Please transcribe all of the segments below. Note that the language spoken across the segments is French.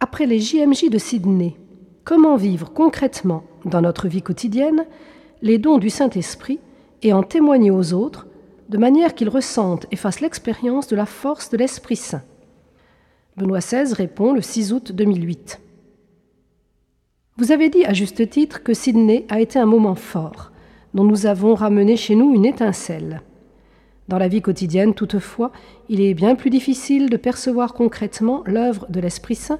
Après les JMJ de Sydney, comment vivre concrètement dans notre vie quotidienne les dons du Saint-Esprit et en témoigner aux autres de manière qu'ils ressentent et fassent l'expérience de la force de l'Esprit Saint. Benoît XVI répond le 6 août 2008. Vous avez dit à juste titre que Sydney a été un moment fort, dont nous avons ramené chez nous une étincelle. Dans la vie quotidienne, toutefois, il est bien plus difficile de percevoir concrètement l'œuvre de l'Esprit Saint,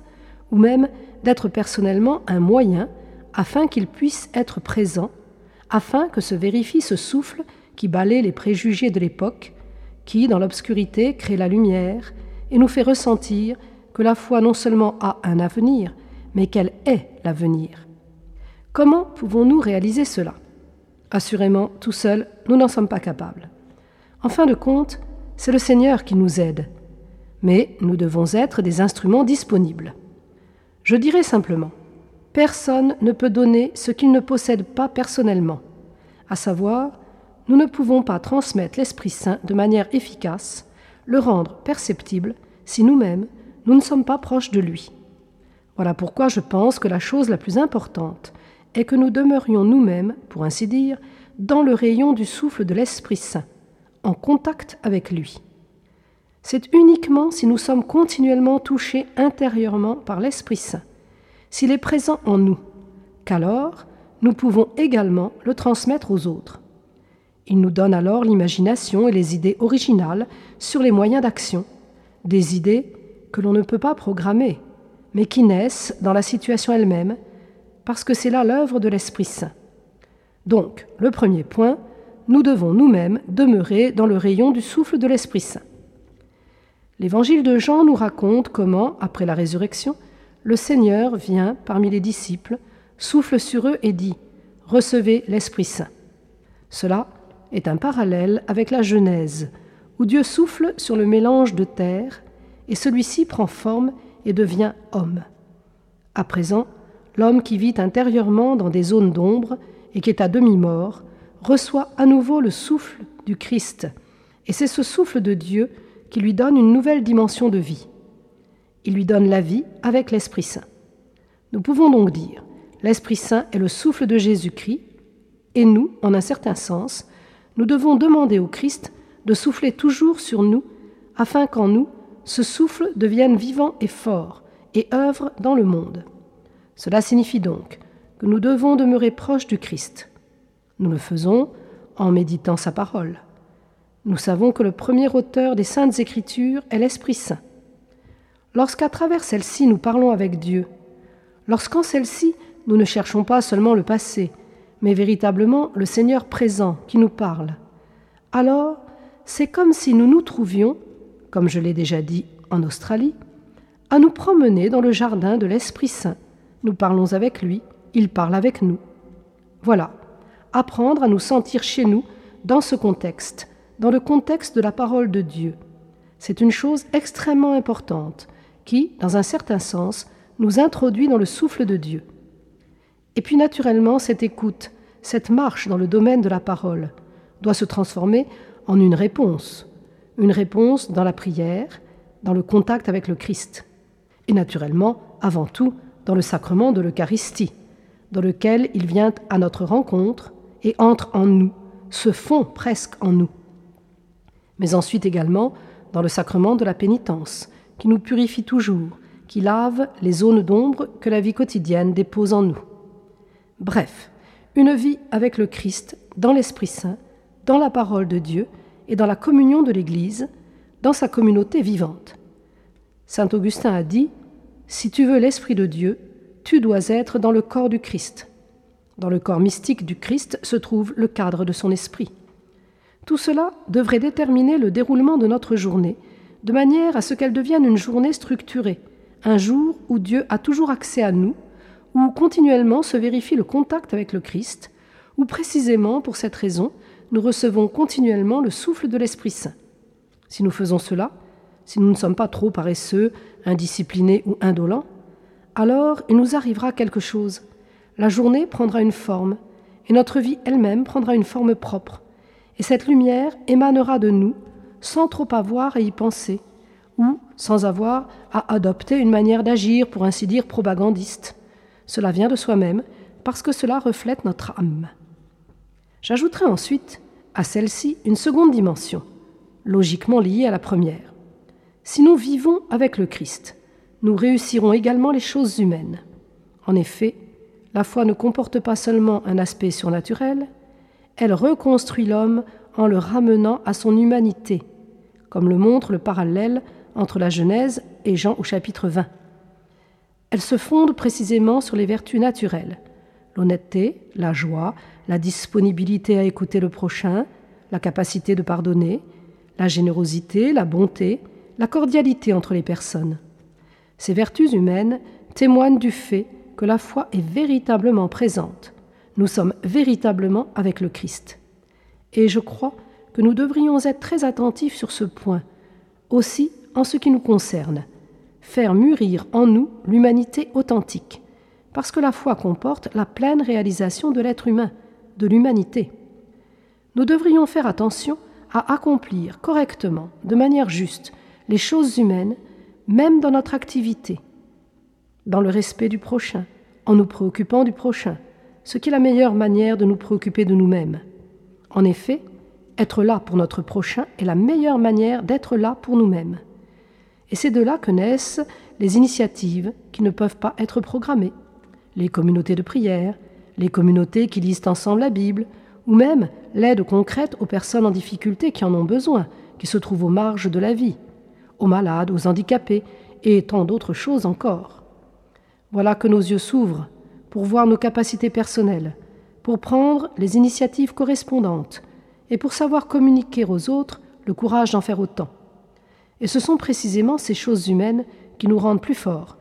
ou même d'être personnellement un moyen afin qu'il puisse être présent, afin que se vérifie ce souffle qui balaie les préjugés de l'époque, qui, dans l'obscurité, crée la lumière et nous fait ressentir que la foi non seulement a un avenir, mais qu'elle est l'avenir. Comment pouvons-nous réaliser cela? Assurément, tout seul, nous n'en sommes pas capables. En fin de compte, c'est le Seigneur qui nous aide, mais nous devons être des instruments disponibles. Je dirais simplement, personne ne peut donner ce qu'il ne possède pas personnellement, à savoir nous ne pouvons pas transmettre l'Esprit Saint de manière efficace, le rendre perceptible, si nous-mêmes, nous ne sommes pas proches de lui. Voilà pourquoi je pense que la chose la plus importante est que nous demeurions nous-mêmes, pour ainsi dire, dans le rayon du souffle de l'Esprit Saint, en contact avec lui. C'est uniquement si nous sommes continuellement touchés intérieurement par l'Esprit Saint, s'il est présent en nous, qu'alors nous pouvons également le transmettre aux autres. Il nous donne alors l'imagination et les idées originales sur les moyens d'action, des idées que l'on ne peut pas programmer, mais qui naissent dans la situation elle-même, parce que c'est là l'œuvre de l'Esprit Saint. Donc, le premier point, nous devons nous-mêmes demeurer dans le rayon du souffle de l'Esprit Saint. L'évangile de Jean nous raconte comment, après la résurrection, le Seigneur vient parmi les disciples, souffle sur eux et dit Recevez l'Esprit Saint. Cela est un parallèle avec la Genèse, où Dieu souffle sur le mélange de terre, et celui-ci prend forme et devient homme. À présent, l'homme qui vit intérieurement dans des zones d'ombre et qui est à demi-mort reçoit à nouveau le souffle du Christ, et c'est ce souffle de Dieu qui lui donne une nouvelle dimension de vie. Il lui donne la vie avec l'Esprit Saint. Nous pouvons donc dire, l'Esprit Saint est le souffle de Jésus-Christ, et nous, en un certain sens, nous devons demander au Christ de souffler toujours sur nous, afin qu'en nous, ce souffle devienne vivant et fort, et œuvre dans le monde. Cela signifie donc que nous devons demeurer proches du Christ. Nous le faisons en méditant sa parole. Nous savons que le premier auteur des saintes écritures est l'Esprit Saint. Lorsqu'à travers celle-ci nous parlons avec Dieu, lorsqu'en celle-ci nous ne cherchons pas seulement le passé, mais véritablement le Seigneur présent qui nous parle. Alors, c'est comme si nous nous trouvions, comme je l'ai déjà dit en Australie, à nous promener dans le jardin de l'Esprit Saint. Nous parlons avec lui, il parle avec nous. Voilà, apprendre à nous sentir chez nous dans ce contexte, dans le contexte de la parole de Dieu. C'est une chose extrêmement importante qui, dans un certain sens, nous introduit dans le souffle de Dieu. Et puis naturellement, cette écoute, cette marche dans le domaine de la parole doit se transformer en une réponse, une réponse dans la prière, dans le contact avec le Christ, et naturellement, avant tout, dans le sacrement de l'Eucharistie, dans lequel il vient à notre rencontre et entre en nous, se fond presque en nous. Mais ensuite également dans le sacrement de la pénitence, qui nous purifie toujours, qui lave les zones d'ombre que la vie quotidienne dépose en nous. Bref, une vie avec le Christ, dans l'Esprit Saint, dans la parole de Dieu et dans la communion de l'Église, dans sa communauté vivante. Saint Augustin a dit, Si tu veux l'Esprit de Dieu, tu dois être dans le corps du Christ. Dans le corps mystique du Christ se trouve le cadre de son esprit. Tout cela devrait déterminer le déroulement de notre journée, de manière à ce qu'elle devienne une journée structurée, un jour où Dieu a toujours accès à nous, où continuellement se vérifie le contact avec le Christ, où précisément pour cette raison, nous recevons continuellement le souffle de l'Esprit Saint. Si nous faisons cela, si nous ne sommes pas trop paresseux, indisciplinés ou indolents, alors il nous arrivera quelque chose. La journée prendra une forme, et notre vie elle-même prendra une forme propre, et cette lumière émanera de nous, sans trop avoir à y penser, ou sans avoir à adopter une manière d'agir, pour ainsi dire, propagandiste. Cela vient de soi-même, parce que cela reflète notre âme. J'ajouterai ensuite à celle-ci une seconde dimension, logiquement liée à la première. Si nous vivons avec le Christ, nous réussirons également les choses humaines. En effet, la foi ne comporte pas seulement un aspect surnaturel, elle reconstruit l'homme en le ramenant à son humanité, comme le montre le parallèle entre la Genèse et Jean au chapitre 20. Elle se fonde précisément sur les vertus naturelles, l'honnêteté, la joie, la disponibilité à écouter le prochain, la capacité de pardonner, la générosité, la bonté, la cordialité entre les personnes. Ces vertus humaines témoignent du fait que la foi est véritablement présente. Nous sommes véritablement avec le Christ. Et je crois que nous devrions être très attentifs sur ce point, aussi en ce qui nous concerne, faire mûrir en nous l'humanité authentique, parce que la foi comporte la pleine réalisation de l'être humain, de l'humanité. Nous devrions faire attention à accomplir correctement, de manière juste, les choses humaines, même dans notre activité, dans le respect du prochain, en nous préoccupant du prochain, ce qui est la meilleure manière de nous préoccuper de nous-mêmes. En effet, être là pour notre prochain est la meilleure manière d'être là pour nous-mêmes. Et c'est de là que naissent les initiatives qui ne peuvent pas être programmées, les communautés de prière, les communautés qui lisent ensemble la Bible, ou même l'aide concrète aux personnes en difficulté qui en ont besoin, qui se trouvent aux marges de la vie, aux malades, aux handicapés, et tant d'autres choses encore. Voilà que nos yeux s'ouvrent pour voir nos capacités personnelles, pour prendre les initiatives correspondantes, et pour savoir communiquer aux autres le courage d'en faire autant. Et ce sont précisément ces choses humaines qui nous rendent plus forts,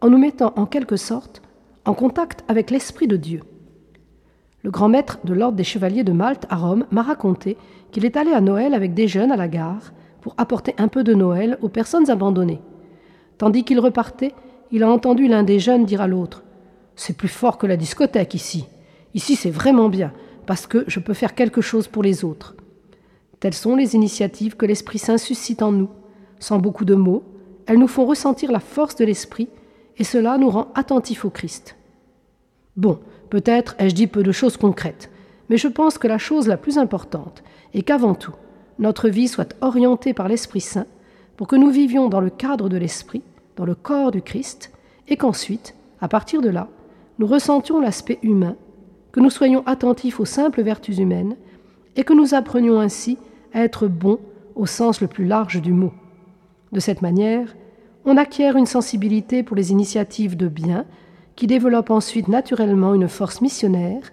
en nous mettant en quelque sorte en contact avec l'Esprit de Dieu. Le grand maître de l'ordre des chevaliers de Malte à Rome m'a raconté qu'il est allé à Noël avec des jeunes à la gare pour apporter un peu de Noël aux personnes abandonnées. Tandis qu'il repartait, il a entendu l'un des jeunes dire à l'autre C'est plus fort que la discothèque ici. Ici, c'est vraiment bien parce que je peux faire quelque chose pour les autres. Telles sont les initiatives que l'Esprit Saint suscite en nous. Sans beaucoup de mots, elles nous font ressentir la force de l'Esprit, et cela nous rend attentifs au Christ. Bon, peut-être ai-je dit peu de choses concrètes, mais je pense que la chose la plus importante est qu'avant tout, notre vie soit orientée par l'Esprit Saint pour que nous vivions dans le cadre de l'Esprit, dans le corps du Christ, et qu'ensuite, à partir de là, nous ressentions l'aspect humain que nous soyons attentifs aux simples vertus humaines et que nous apprenions ainsi à être bons au sens le plus large du mot. De cette manière, on acquiert une sensibilité pour les initiatives de bien qui développe ensuite naturellement une force missionnaire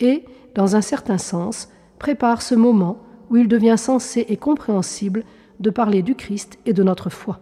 et, dans un certain sens, prépare ce moment où il devient sensé et compréhensible de parler du Christ et de notre foi.